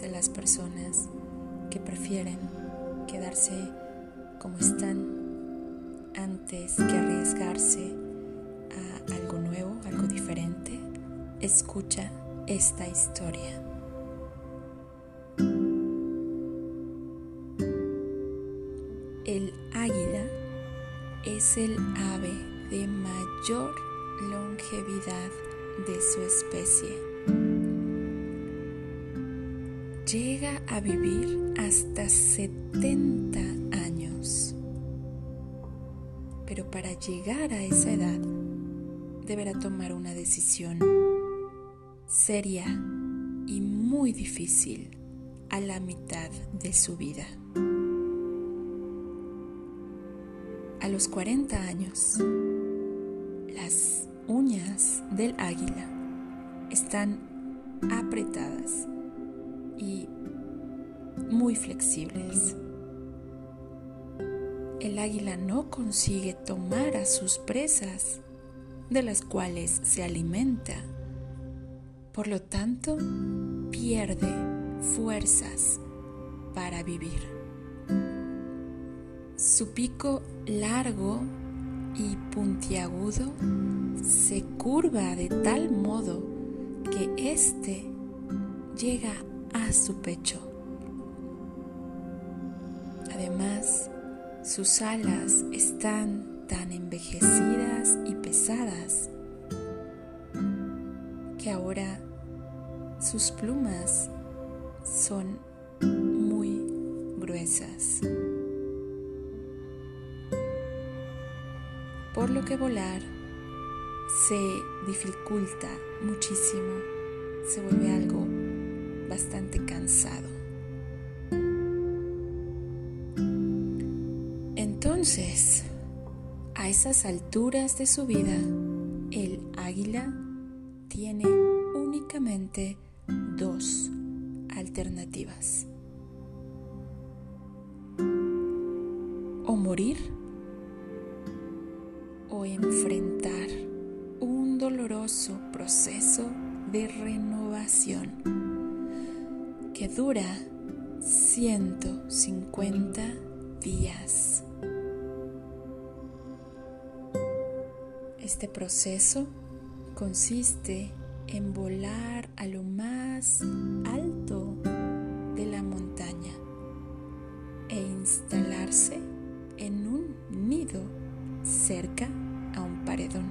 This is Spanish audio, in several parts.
de las personas que prefieren quedarse como están antes que arriesgarse a algo nuevo, algo diferente? Escucha esta historia. El águila es el ave de mayor longevidad de su especie. Llega a vivir hasta 70 años. Pero para llegar a esa edad deberá tomar una decisión seria y muy difícil a la mitad de su vida. A los 40 años, las uñas del águila están apretadas y muy flexibles. El águila no consigue tomar a sus presas, de las cuales se alimenta. Por lo tanto, pierde fuerzas para vivir. Su pico largo y puntiagudo se curva de tal modo que éste llega a su pecho. Además, sus alas están tan envejecidas y pesadas que ahora sus plumas son muy gruesas. Por lo que volar se dificulta muchísimo, se vuelve algo bastante cansado. Entonces, a esas alturas de su vida, el águila tiene únicamente dos alternativas. O morir o enfrentar un doloroso proceso de renovación que dura 150 días. Este proceso consiste en volar a lo más alto de la montaña e instalarse en un nido cerca a un paredón,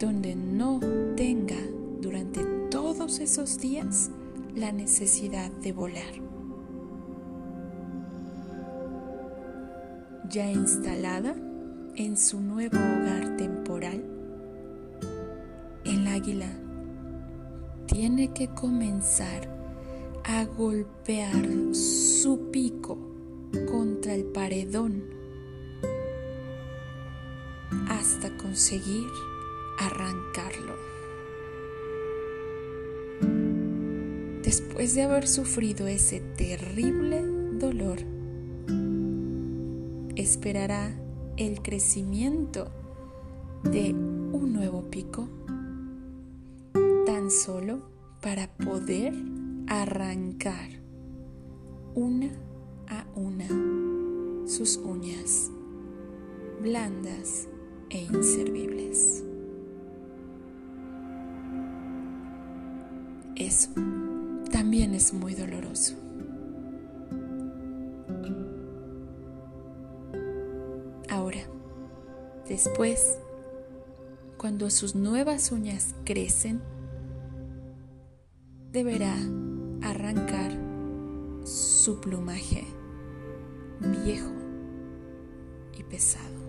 donde no tenga durante todos esos días la necesidad de volar. Ya instalada en su nuevo hogar temporal, el águila tiene que comenzar a golpear su pico contra el paredón hasta conseguir arrancarlo. Después de haber sufrido ese terrible dolor, esperará el crecimiento de un nuevo pico tan solo para poder arrancar una a una sus uñas blandas e inservibles. Eso también es muy doloroso. Ahora, después, cuando sus nuevas uñas crecen, deberá arrancar su plumaje viejo y pesado.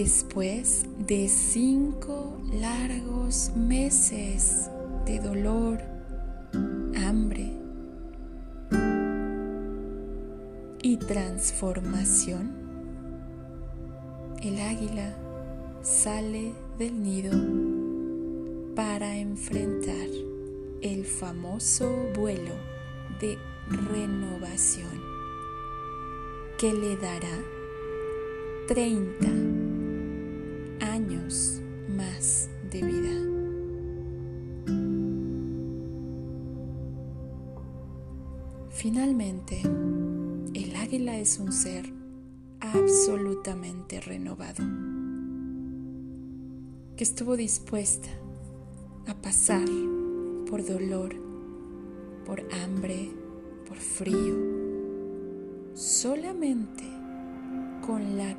Después de cinco largos meses de dolor, hambre y transformación, el águila sale del nido para enfrentar el famoso vuelo de renovación. que le dará 30 más de vida. Finalmente, el águila es un ser absolutamente renovado, que estuvo dispuesta a pasar por dolor, por hambre, por frío, solamente con la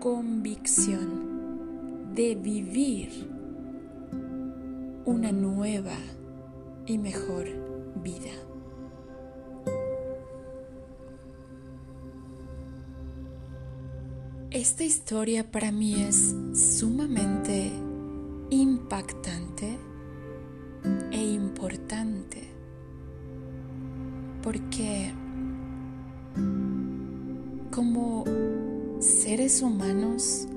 convicción de vivir una nueva y mejor vida. Esta historia para mí es sumamente impactante e importante porque como seres humanos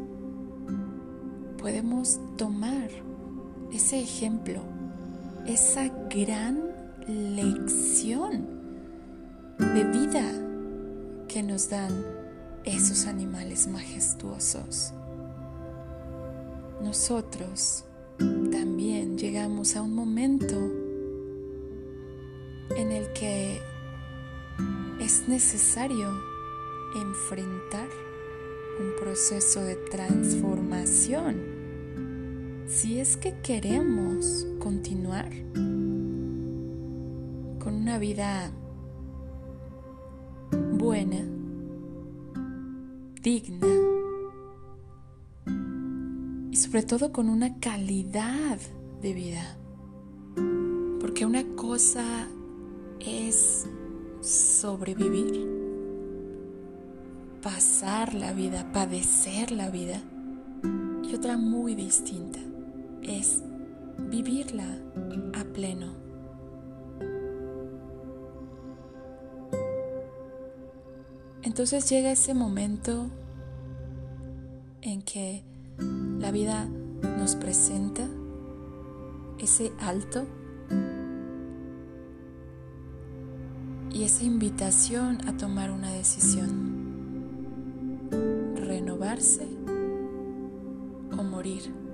podemos tomar ese ejemplo, esa gran lección de vida que nos dan esos animales majestuosos. Nosotros también llegamos a un momento en el que es necesario enfrentar un proceso de transformación si es que queremos continuar con una vida buena digna y sobre todo con una calidad de vida. Porque una cosa es sobrevivir, pasar la vida, padecer la vida. Y otra muy distinta es vivirla a pleno. Entonces llega ese momento en que la vida nos presenta ese alto y esa invitación a tomar una decisión, renovarse o morir.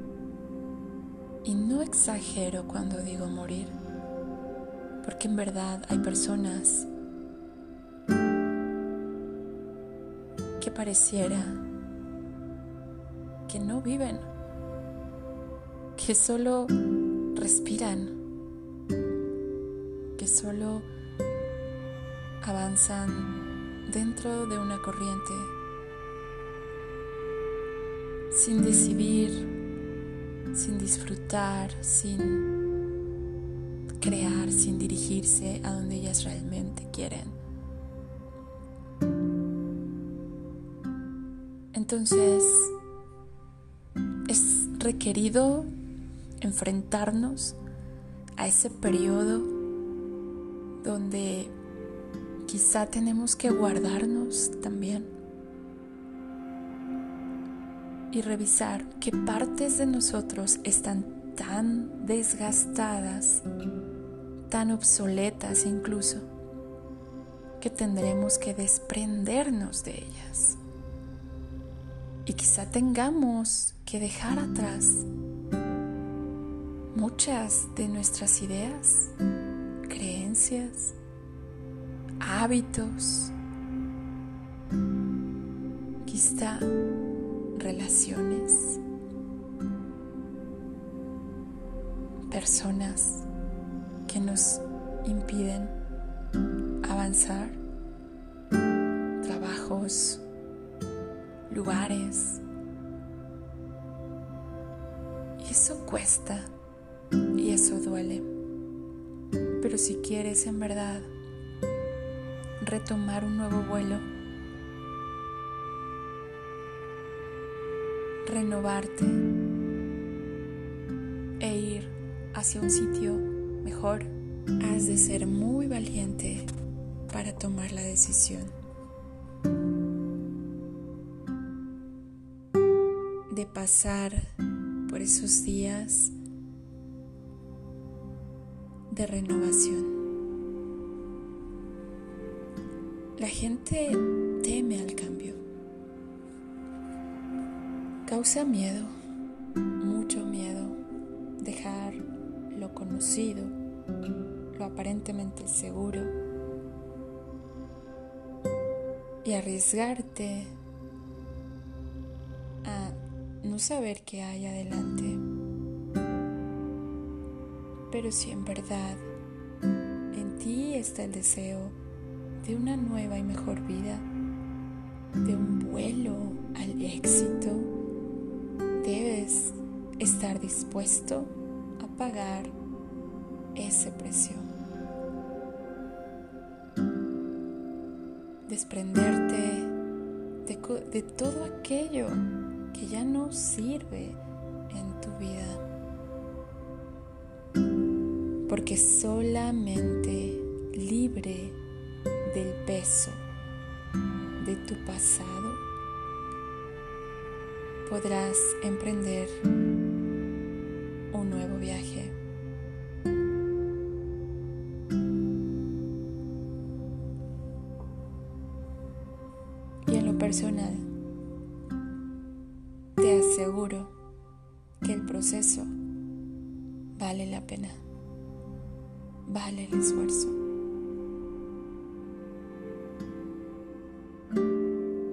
Y no exagero cuando digo morir, porque en verdad hay personas pareciera que no viven, que solo respiran, que solo avanzan dentro de una corriente sin decidir, sin disfrutar, sin crear, sin dirigirse a donde ellas realmente quieren. Entonces, es requerido enfrentarnos a ese periodo donde quizá tenemos que guardarnos también y revisar qué partes de nosotros están tan desgastadas, tan obsoletas incluso, que tendremos que desprendernos de ellas. Y quizá tengamos que dejar atrás muchas de nuestras ideas, creencias, hábitos, quizá relaciones, personas que nos impiden avanzar, trabajos, lugares. Y eso cuesta y eso duele. Pero si quieres en verdad retomar un nuevo vuelo, renovarte e ir hacia un sitio mejor, has de ser muy valiente para tomar la decisión. de pasar por esos días de renovación. La gente teme al cambio. Causa miedo, mucho miedo, dejar lo conocido, lo aparentemente seguro y arriesgarte a no saber qué hay adelante. Pero si en verdad en ti está el deseo de una nueva y mejor vida, de un vuelo al éxito, debes estar dispuesto a pagar ese precio. Desprenderte de, de todo aquello que ya no sirve en tu vida. Porque solamente libre del peso de tu pasado podrás emprender un nuevo viaje. Y en lo personal, te aseguro que el proceso vale la pena, vale el esfuerzo.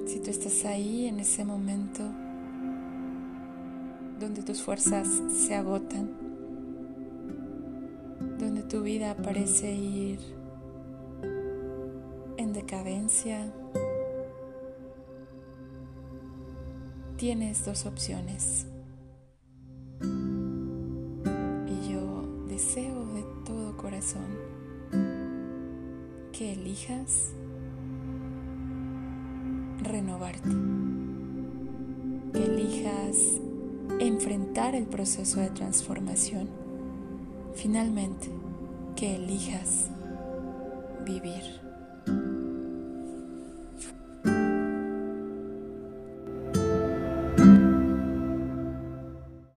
Si tú estás ahí en ese momento donde tus fuerzas se agotan, donde tu vida parece ir en decadencia, tienes dos opciones. Y yo deseo de todo corazón que elijas renovarte, que elijas enfrentar el proceso de transformación, finalmente que elijas vivir.